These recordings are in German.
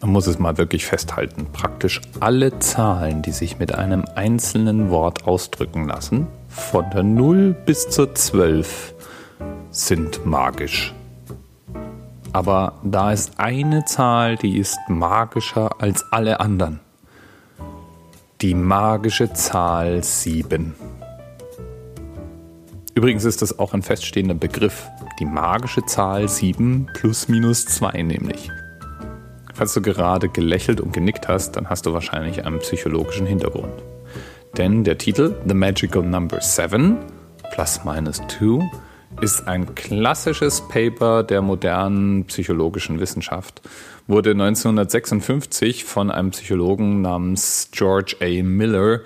Man muss es mal wirklich festhalten. Praktisch alle Zahlen, die sich mit einem einzelnen Wort ausdrücken lassen, von der 0 bis zur 12, sind magisch. Aber da ist eine Zahl, die ist magischer als alle anderen. Die magische Zahl 7. Übrigens ist das auch ein feststehender Begriff. Die magische Zahl 7 plus minus 2 nämlich. Falls du gerade gelächelt und genickt hast, dann hast du wahrscheinlich einen psychologischen Hintergrund. Denn der Titel The Magical Number 7 plus minus 2 ist ein klassisches Paper der modernen psychologischen Wissenschaft. Wurde 1956 von einem Psychologen namens George A. Miller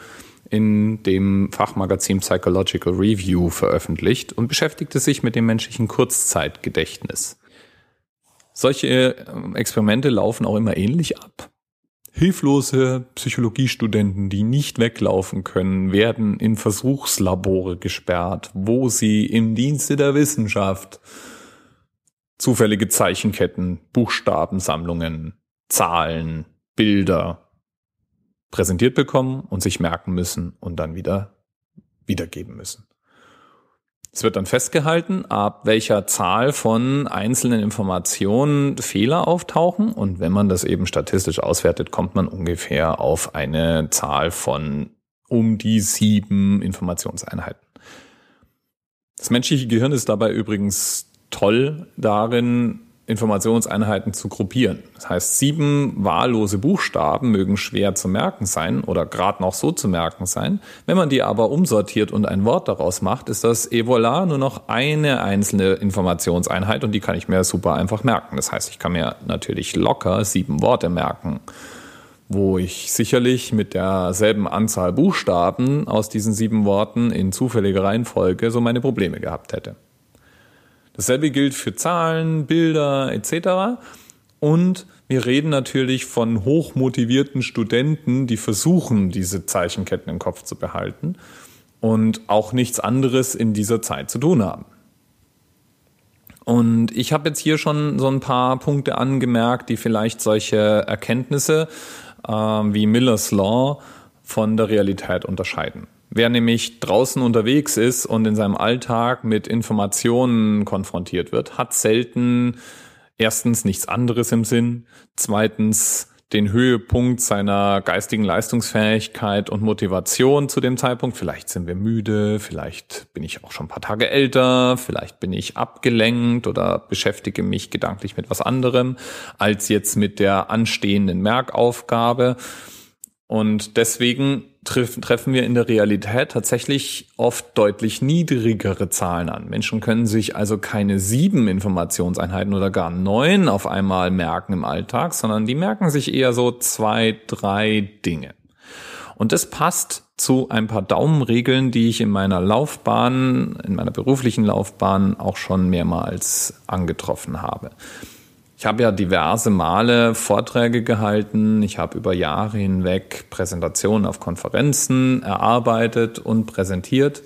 in dem Fachmagazin Psychological Review veröffentlicht und beschäftigte sich mit dem menschlichen Kurzzeitgedächtnis. Solche ähm, Experimente laufen auch immer ähnlich ab. Hilflose Psychologiestudenten, die nicht weglaufen können, werden in Versuchslabore gesperrt, wo sie im Dienste der Wissenschaft zufällige Zeichenketten, Buchstabensammlungen, Zahlen, Bilder präsentiert bekommen und sich merken müssen und dann wieder wiedergeben müssen. Es wird dann festgehalten, ab welcher Zahl von einzelnen Informationen Fehler auftauchen. Und wenn man das eben statistisch auswertet, kommt man ungefähr auf eine Zahl von um die sieben Informationseinheiten. Das menschliche Gehirn ist dabei übrigens toll darin, Informationseinheiten zu gruppieren. Das heißt, sieben wahllose Buchstaben mögen schwer zu merken sein oder gerade noch so zu merken sein. Wenn man die aber umsortiert und ein Wort daraus macht, ist das et voilà nur noch eine einzelne Informationseinheit und die kann ich mir super einfach merken. Das heißt, ich kann mir natürlich locker sieben Worte merken, wo ich sicherlich mit derselben Anzahl Buchstaben aus diesen sieben Worten in zufälliger Reihenfolge so meine Probleme gehabt hätte. Dasselbe gilt für Zahlen, Bilder etc. Und wir reden natürlich von hochmotivierten Studenten, die versuchen, diese Zeichenketten im Kopf zu behalten und auch nichts anderes in dieser Zeit zu tun haben. Und ich habe jetzt hier schon so ein paar Punkte angemerkt, die vielleicht solche Erkenntnisse äh, wie Miller's Law von der Realität unterscheiden. Wer nämlich draußen unterwegs ist und in seinem Alltag mit Informationen konfrontiert wird, hat selten erstens nichts anderes im Sinn, zweitens den Höhepunkt seiner geistigen Leistungsfähigkeit und Motivation zu dem Zeitpunkt. Vielleicht sind wir müde, vielleicht bin ich auch schon ein paar Tage älter, vielleicht bin ich abgelenkt oder beschäftige mich gedanklich mit was anderem als jetzt mit der anstehenden Merkaufgabe. Und deswegen treffen wir in der Realität tatsächlich oft deutlich niedrigere Zahlen an. Menschen können sich also keine sieben Informationseinheiten oder gar neun auf einmal merken im Alltag, sondern die merken sich eher so zwei, drei Dinge. Und das passt zu ein paar Daumenregeln, die ich in meiner Laufbahn, in meiner beruflichen Laufbahn auch schon mehrmals angetroffen habe. Ich habe ja diverse Male Vorträge gehalten. Ich habe über Jahre hinweg Präsentationen auf Konferenzen erarbeitet und präsentiert.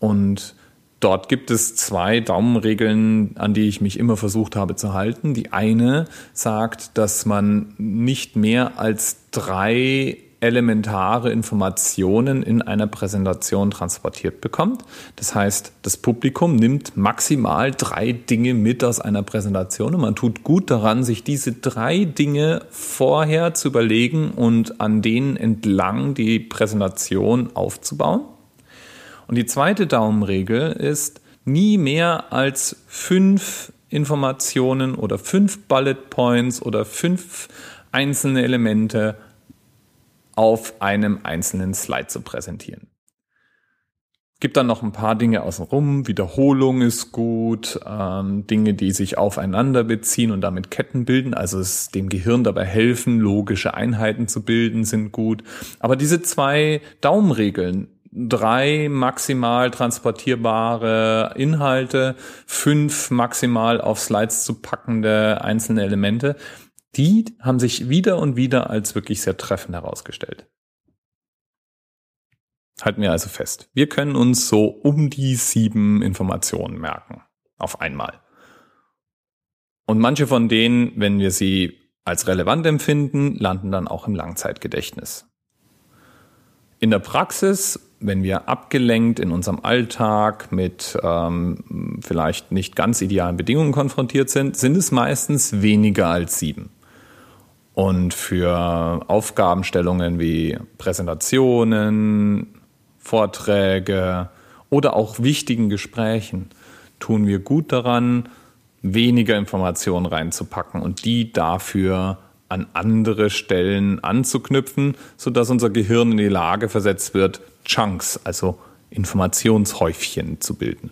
Und dort gibt es zwei Daumenregeln, an die ich mich immer versucht habe zu halten. Die eine sagt, dass man nicht mehr als drei elementare Informationen in einer Präsentation transportiert bekommt. Das heißt, das Publikum nimmt maximal drei Dinge mit aus einer Präsentation und man tut gut daran, sich diese drei Dinge vorher zu überlegen und an denen entlang die Präsentation aufzubauen. Und die zweite Daumenregel ist, nie mehr als fünf Informationen oder fünf Bullet Points oder fünf einzelne Elemente auf einem einzelnen Slide zu präsentieren. Gibt dann noch ein paar Dinge außenrum. Wiederholung ist gut, ähm, Dinge, die sich aufeinander beziehen und damit Ketten bilden, also es dem Gehirn dabei helfen, logische Einheiten zu bilden, sind gut. Aber diese zwei Daumenregeln, drei maximal transportierbare Inhalte, fünf maximal auf Slides zu packende einzelne Elemente, die haben sich wieder und wieder als wirklich sehr treffend herausgestellt. Halten wir also fest. Wir können uns so um die sieben Informationen merken. Auf einmal. Und manche von denen, wenn wir sie als relevant empfinden, landen dann auch im Langzeitgedächtnis. In der Praxis, wenn wir abgelenkt in unserem Alltag mit ähm, vielleicht nicht ganz idealen Bedingungen konfrontiert sind, sind es meistens weniger als sieben. Und für Aufgabenstellungen wie Präsentationen, Vorträge oder auch wichtigen Gesprächen tun wir gut daran, weniger Informationen reinzupacken und die dafür an andere Stellen anzuknüpfen, sodass unser Gehirn in die Lage versetzt wird, Chunks, also Informationshäufchen zu bilden.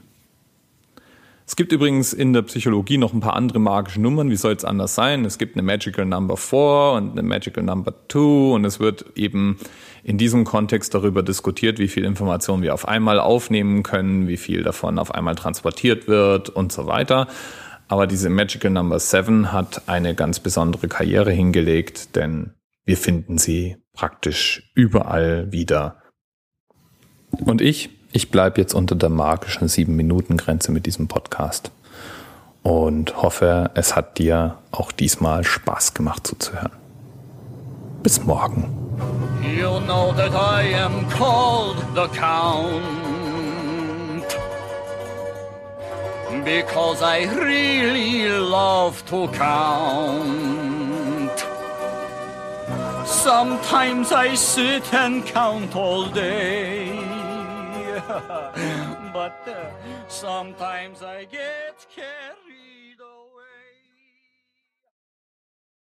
Es gibt übrigens in der Psychologie noch ein paar andere magische Nummern. Wie soll es anders sein? Es gibt eine Magical Number 4 und eine Magical Number 2 und es wird eben in diesem Kontext darüber diskutiert, wie viel Information wir auf einmal aufnehmen können, wie viel davon auf einmal transportiert wird und so weiter. Aber diese Magical Number 7 hat eine ganz besondere Karriere hingelegt, denn wir finden sie praktisch überall wieder. Und ich, ich bleibe jetzt unter der magischen 7-Minuten-Grenze mit diesem Podcast und hoffe, es hat dir auch diesmal Spaß gemacht zuzuhören. Bis morgen. You know that I am called the Count. because I really love to count. Sometimes I sit and count all day, but uh, sometimes I get carried.